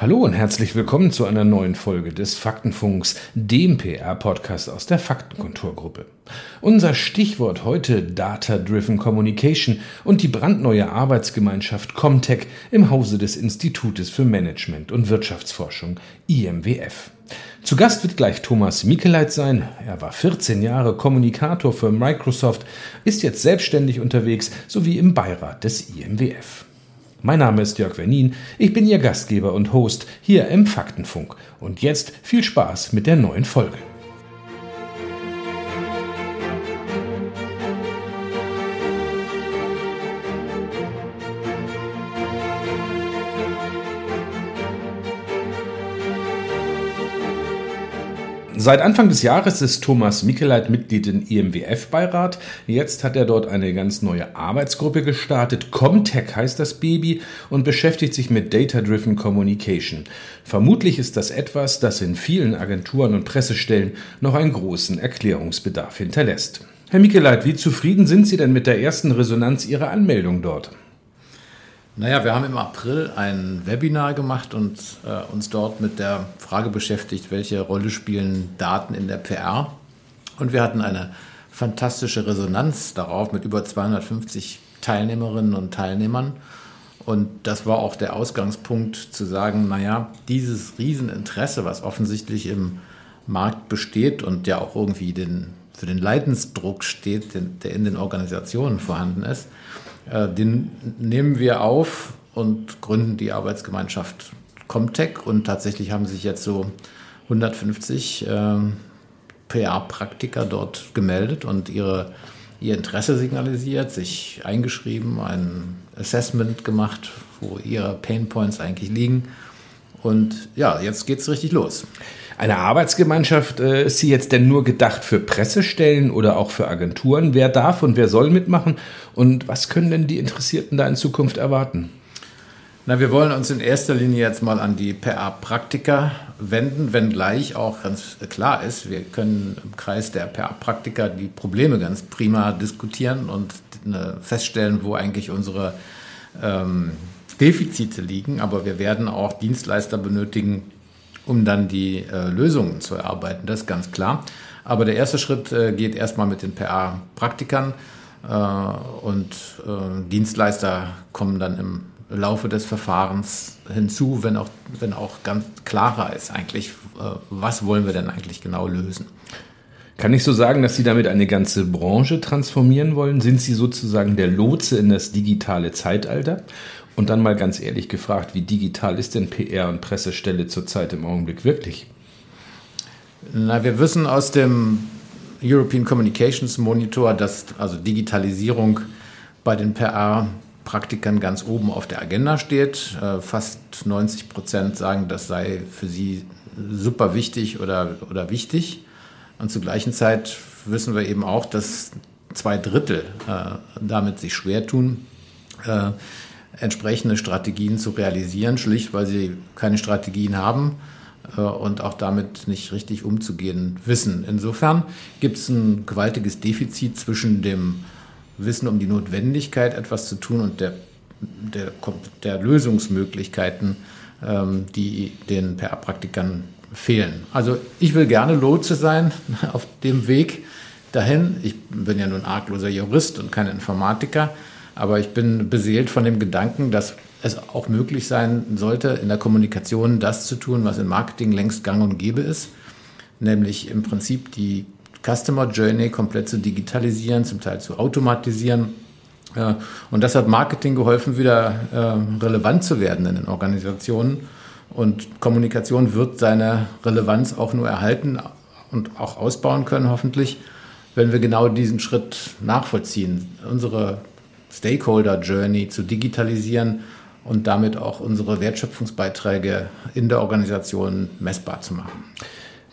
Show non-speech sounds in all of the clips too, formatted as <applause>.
Hallo und herzlich willkommen zu einer neuen Folge des Faktenfunks, dem PR-Podcast aus der Faktenkonturgruppe. Unser Stichwort heute Data-Driven Communication und die brandneue Arbeitsgemeinschaft Comtech im Hause des Institutes für Management und Wirtschaftsforschung IMWF. Zu Gast wird gleich Thomas Mikeleit sein. Er war 14 Jahre Kommunikator für Microsoft, ist jetzt selbstständig unterwegs sowie im Beirat des IMWF. Mein Name ist Jörg Wernin, ich bin Ihr Gastgeber und Host hier im Faktenfunk. Und jetzt viel Spaß mit der neuen Folge. Seit Anfang des Jahres ist Thomas Mikeleit Mitglied im IMWF-Beirat. Jetzt hat er dort eine ganz neue Arbeitsgruppe gestartet. Comtech heißt das Baby und beschäftigt sich mit Data-Driven Communication. Vermutlich ist das etwas, das in vielen Agenturen und Pressestellen noch einen großen Erklärungsbedarf hinterlässt. Herr Mikeleit, wie zufrieden sind Sie denn mit der ersten Resonanz Ihrer Anmeldung dort? Naja, wir haben im April ein Webinar gemacht und äh, uns dort mit der Frage beschäftigt, welche Rolle spielen Daten in der PR. Und wir hatten eine fantastische Resonanz darauf mit über 250 Teilnehmerinnen und Teilnehmern. Und das war auch der Ausgangspunkt zu sagen, naja, dieses Rieseninteresse, was offensichtlich im Markt besteht und ja auch irgendwie den, für den Leidensdruck steht, der in den Organisationen vorhanden ist, äh, den nehmen wir auf und gründen die Arbeitsgemeinschaft Comtech und tatsächlich haben sich jetzt so 150 äh, PR-Praktiker dort gemeldet und ihre, ihr Interesse signalisiert, sich eingeschrieben, ein Assessment gemacht, wo ihre Painpoints eigentlich liegen. Und ja, jetzt geht es richtig los. Eine Arbeitsgemeinschaft, äh, ist sie jetzt denn nur gedacht für Pressestellen oder auch für Agenturen? Wer darf und wer soll mitmachen? Und was können denn die Interessierten da in Zukunft erwarten? Na, wir wollen uns in erster Linie jetzt mal an die PR-Praktiker wenden, wenngleich auch ganz klar ist, wir können im Kreis der PR-Praktiker die Probleme ganz prima diskutieren und äh, feststellen, wo eigentlich unsere ähm, Defizite liegen. Aber wir werden auch Dienstleister benötigen, um dann die äh, Lösungen zu erarbeiten. Das ist ganz klar. Aber der erste Schritt äh, geht erstmal mit den PA-Praktikern äh, und äh, Dienstleister kommen dann im Laufe des Verfahrens hinzu, wenn auch, wenn auch ganz klarer ist eigentlich, äh, was wollen wir denn eigentlich genau lösen. Kann ich so sagen, dass Sie damit eine ganze Branche transformieren wollen? Sind Sie sozusagen der Lotse in das digitale Zeitalter? Und dann mal ganz ehrlich gefragt, wie digital ist denn PR und Pressestelle zurzeit im Augenblick wirklich? Na, wir wissen aus dem European Communications Monitor, dass also Digitalisierung bei den PR-Praktikern ganz oben auf der Agenda steht. Äh, fast 90 Prozent sagen, das sei für sie super wichtig oder, oder wichtig. Und zur gleichen Zeit wissen wir eben auch, dass zwei Drittel äh, damit sich schwer tun. Äh, entsprechende Strategien zu realisieren, schlicht weil sie keine Strategien haben äh, und auch damit nicht richtig umzugehen wissen. Insofern gibt es ein gewaltiges Defizit zwischen dem Wissen um die Notwendigkeit, etwas zu tun und der, der, der Lösungsmöglichkeiten, ähm, die den PR-Praktikern fehlen. Also ich will gerne Lotse sein <laughs> auf dem Weg dahin. Ich bin ja nun argloser Jurist und kein Informatiker. Aber ich bin beseelt von dem Gedanken, dass es auch möglich sein sollte, in der Kommunikation das zu tun, was im Marketing längst gang und gäbe ist, nämlich im Prinzip die Customer Journey komplett zu digitalisieren, zum Teil zu automatisieren. Und das hat Marketing geholfen, wieder äh, relevant zu werden in den Organisationen. Und Kommunikation wird seine Relevanz auch nur erhalten und auch ausbauen können, hoffentlich, wenn wir genau diesen Schritt nachvollziehen. Unsere Stakeholder Journey zu digitalisieren und damit auch unsere Wertschöpfungsbeiträge in der Organisation messbar zu machen.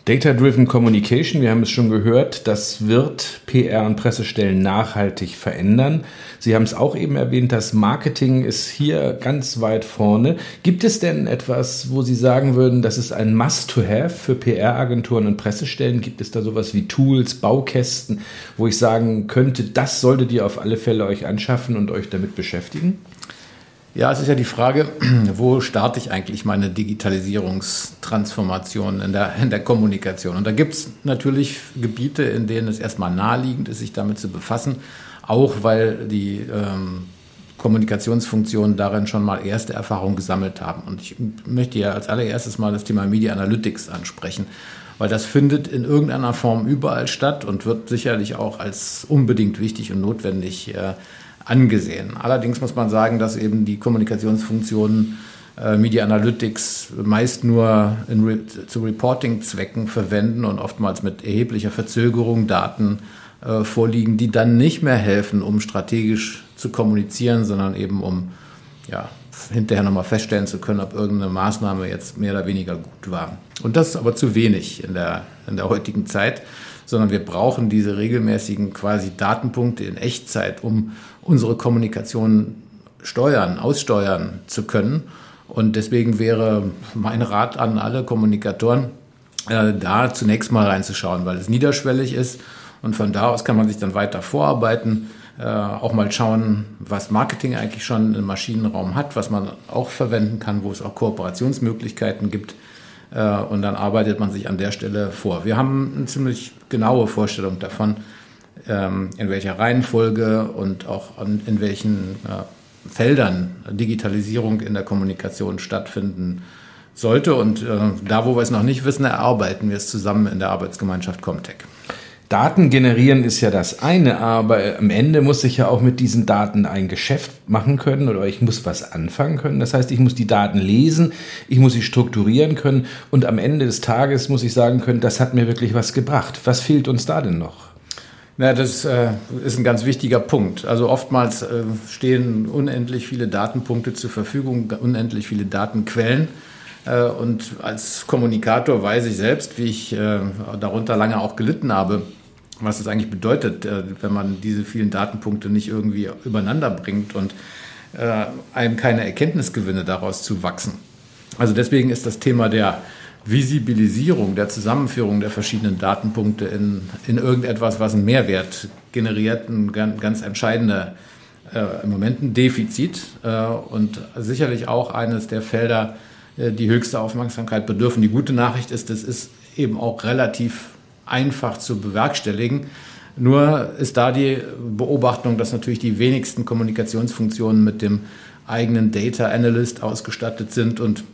Data-Driven Communication, wir haben es schon gehört, das wird PR und Pressestellen nachhaltig verändern. Sie haben es auch eben erwähnt, das Marketing ist hier ganz weit vorne. Gibt es denn etwas, wo Sie sagen würden, das ist ein Must-to-Have für PR-Agenturen und Pressestellen? Gibt es da sowas wie Tools, Baukästen, wo ich sagen könnte, das solltet ihr auf alle Fälle euch anschaffen und euch damit beschäftigen? Ja, es ist ja die Frage, <clears throat> wo starte ich eigentlich meine Digitalisierungstransformation in der, in der Kommunikation? Und da gibt es natürlich Gebiete, in denen es erstmal naheliegend ist, sich damit zu befassen, auch weil die ähm, Kommunikationsfunktionen darin schon mal erste Erfahrungen gesammelt haben. Und ich möchte ja als allererstes mal das Thema Media Analytics ansprechen, weil das findet in irgendeiner Form überall statt und wird sicherlich auch als unbedingt wichtig und notwendig äh, angesehen. Allerdings muss man sagen, dass eben die Kommunikationsfunktionen äh, Media Analytics meist nur Re zu Reporting-Zwecken verwenden und oftmals mit erheblicher Verzögerung Daten äh, vorliegen, die dann nicht mehr helfen, um strategisch zu kommunizieren, sondern eben um ja, hinterher nochmal feststellen zu können, ob irgendeine Maßnahme jetzt mehr oder weniger gut war. Und das ist aber zu wenig in der, in der heutigen Zeit, sondern wir brauchen diese regelmäßigen quasi Datenpunkte in Echtzeit, um unsere Kommunikation steuern, aussteuern zu können. Und deswegen wäre mein Rat an alle Kommunikatoren, äh, da zunächst mal reinzuschauen, weil es niederschwellig ist. Und von da aus kann man sich dann weiter vorarbeiten, äh, auch mal schauen, was Marketing eigentlich schon im Maschinenraum hat, was man auch verwenden kann, wo es auch Kooperationsmöglichkeiten gibt. Äh, und dann arbeitet man sich an der Stelle vor. Wir haben eine ziemlich genaue Vorstellung davon, ähm, in welcher Reihenfolge und auch in welchen äh, Feldern Digitalisierung in der Kommunikation stattfinden sollte. Und äh, da, wo wir es noch nicht wissen, erarbeiten wir es zusammen in der Arbeitsgemeinschaft Comtech. Daten generieren ist ja das eine, aber am Ende muss ich ja auch mit diesen Daten ein Geschäft machen können oder ich muss was anfangen können. Das heißt, ich muss die Daten lesen, ich muss sie strukturieren können und am Ende des Tages muss ich sagen können, das hat mir wirklich was gebracht. Was fehlt uns da denn noch? Na, das äh, ist ein ganz wichtiger Punkt. Also oftmals äh, stehen unendlich viele Datenpunkte zur Verfügung, unendlich viele Datenquellen. Äh, und als Kommunikator weiß ich selbst, wie ich äh, darunter lange auch gelitten habe, was es eigentlich bedeutet, äh, wenn man diese vielen Datenpunkte nicht irgendwie übereinander bringt und äh, einem keine Erkenntnisgewinne daraus zu wachsen. Also deswegen ist das Thema der Visibilisierung, der Zusammenführung der verschiedenen Datenpunkte in, in irgendetwas, was einen Mehrwert generiert, ein ganz, entscheidender äh, im Moment ein Defizit äh, und sicherlich auch eines der Felder, äh, die höchste Aufmerksamkeit bedürfen. Die gute Nachricht ist, es ist eben auch relativ einfach zu bewerkstelligen. Nur ist da die Beobachtung, dass natürlich die wenigsten Kommunikationsfunktionen mit dem eigenen Data Analyst ausgestattet sind und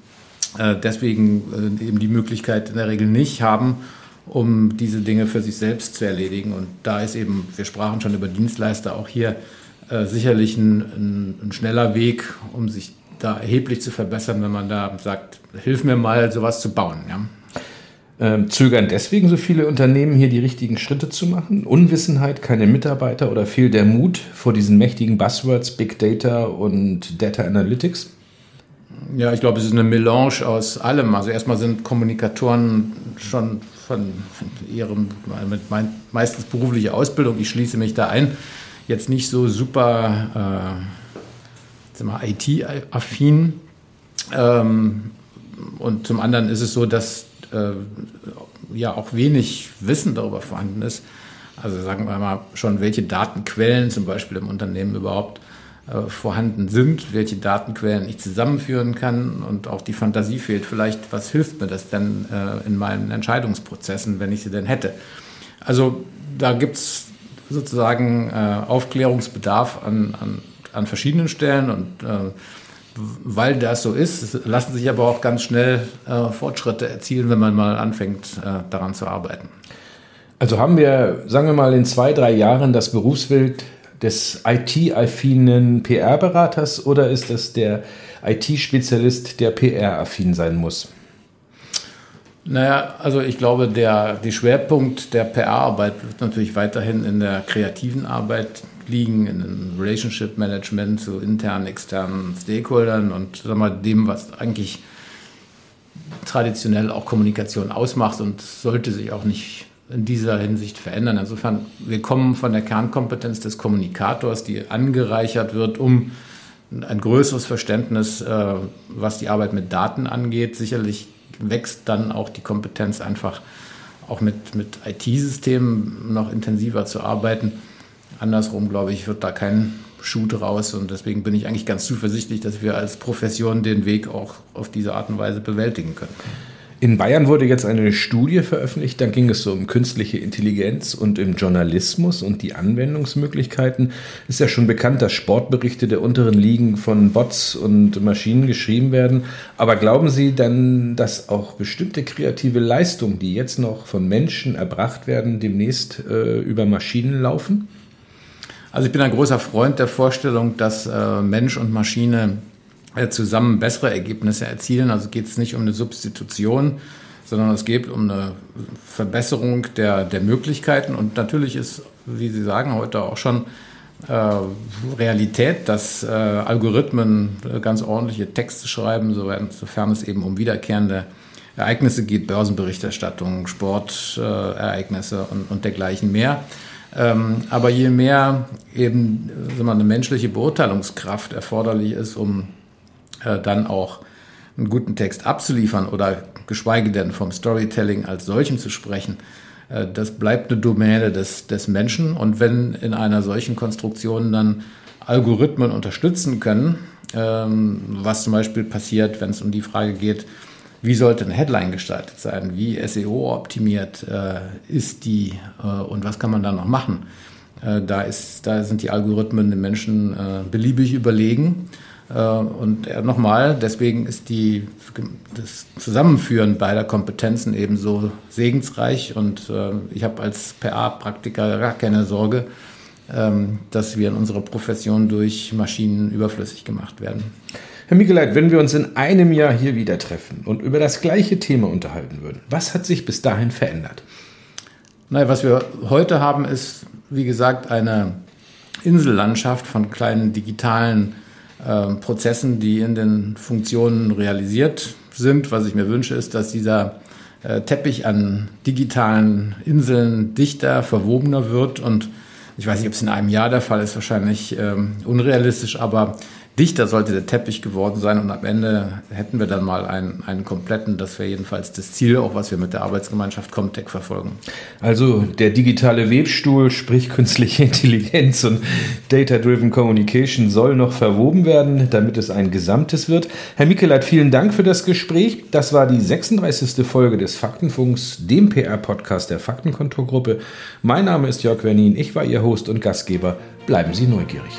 äh, deswegen äh, eben die Möglichkeit in der Regel nicht haben, um diese Dinge für sich selbst zu erledigen. Und da ist eben, wir sprachen schon über Dienstleister, auch hier äh, sicherlich ein, ein, ein, schneller Weg, um sich da erheblich zu verbessern, wenn man da sagt, hilf mir mal, sowas zu bauen. Ja. Ähm, zögern deswegen so viele Unternehmen hier die richtigen Schritte zu machen? Unwissenheit, keine Mitarbeiter oder fehlt der Mut vor diesen mächtigen Buzzwords Big Data und Data Analytics? Ja, ich glaube, es ist eine Melange aus allem. Also erstmal sind Kommunikatoren schon von ihrem meistens beruflicher Ausbildung, ich schließe mich da ein, jetzt nicht so super äh, IT-affin. Ähm, und zum anderen ist es so, dass äh, ja auch wenig Wissen darüber vorhanden ist. Also sagen wir mal schon, welche Datenquellen zum Beispiel im Unternehmen überhaupt äh, vorhanden sind, welche Datenquellen ich zusammenführen kann und auch die Fantasie fehlt. Vielleicht, was hilft mir das denn äh, in meinen Entscheidungsprozessen, wenn ich sie denn hätte? Also da gibt es sozusagen äh, Aufklärungsbedarf an, an, an verschiedenen Stellen und äh, weil das so ist, lassen sich aber auch ganz schnell äh, Fortschritte erzielen, wenn man mal anfängt, äh, daran zu arbeiten. Also haben wir, sagen wir mal, in zwei, drei Jahren das Berufsbild des IT-affinen PR-Beraters oder ist es der IT-Spezialist, der PR-affin sein muss? Naja, also ich glaube, der die Schwerpunkt der PR-Arbeit wird natürlich weiterhin in der kreativen Arbeit liegen, in dem Relationship Management zu internen, externen Stakeholdern und sag mal, dem, was eigentlich traditionell auch Kommunikation ausmacht und sollte sich auch nicht in dieser Hinsicht verändern. Insofern, wir kommen von der Kernkompetenz des Kommunikators, die angereichert wird, um ein größeres Verständnis, äh, was die Arbeit mit Daten angeht. Sicherlich wächst dann auch die Kompetenz einfach auch mit, mit IT-Systemen noch intensiver zu arbeiten. Andersrum, glaube ich, wird da kein Schuh draus. Und deswegen bin ich eigentlich ganz zuversichtlich, dass wir als Profession den Weg auch auf diese Art und Weise bewältigen können. In Bayern wurde jetzt eine Studie veröffentlicht, da ging es so um künstliche Intelligenz und im Journalismus und die Anwendungsmöglichkeiten. Ist ja schon bekannt, dass Sportberichte der unteren Ligen von Bots und Maschinen geschrieben werden. Aber glauben Sie dann, dass auch bestimmte kreative Leistungen, die jetzt noch von Menschen erbracht werden, demnächst äh, über Maschinen laufen? Also ich bin ein großer Freund der Vorstellung, dass äh, Mensch und Maschine zusammen bessere Ergebnisse erzielen. Also geht es nicht um eine Substitution, sondern es geht um eine Verbesserung der, der Möglichkeiten. Und natürlich ist, wie Sie sagen, heute auch schon äh, Realität, dass äh, Algorithmen ganz ordentliche Texte schreiben, sofern es eben um wiederkehrende Ereignisse geht, Börsenberichterstattung, Sportereignisse und, und dergleichen mehr. Ähm, aber je mehr eben sagen wir, eine menschliche Beurteilungskraft erforderlich ist, um äh, dann auch einen guten Text abzuliefern oder geschweige denn vom Storytelling als solchem zu sprechen, äh, das bleibt eine Domäne des, des Menschen. Und wenn in einer solchen Konstruktion dann Algorithmen unterstützen können, ähm, was zum Beispiel passiert, wenn es um die Frage geht, wie sollte eine Headline gestaltet sein, wie SEO-optimiert äh, ist die und was kann man da noch machen. da, ist, da sind die Algorithmen den Menschen beliebig überlegen. Äh, und nochmal, deswegen ist die, das Zusammenführen beider Kompetenzen eben so segensreich. Und äh, ich habe als PA-Praktiker gar keine Sorge, ähm, dass wir in unserer Profession durch Maschinen überflüssig gemacht werden. Herr Mikeleit, wenn wir uns in einem Jahr hier wieder treffen und über das gleiche Thema unterhalten würden, was hat sich bis dahin verändert? Naja, was wir heute haben, ist, wie gesagt, eine Insellandschaft von kleinen digitalen ähm, Prozessen, die in den Funktionen realisiert sind. Was ich mir wünsche, ist, dass dieser äh, Teppich an digitalen Inseln dichter, verwobener wird und ich weiß nicht, ob es in einem Jahr der Fall ist, wahrscheinlich ähm, unrealistisch, aber dichter sollte der Teppich geworden sein und am Ende hätten wir dann mal einen, einen kompletten, das wäre jedenfalls das Ziel, auch was wir mit der Arbeitsgemeinschaft Comtech verfolgen. Also der digitale Webstuhl, sprich künstliche <laughs> Intelligenz und Data-Driven Communication soll noch verwoben werden, damit es ein Gesamtes wird. Herr Mikeleit, vielen Dank für das Gespräch. Das war die 36. Folge des Faktenfunks, dem PR-Podcast der Faktenkonturgruppe. Mein Name ist Jörg Wernin, ich war Ihr Host und Gastgeber. Bleiben Sie neugierig.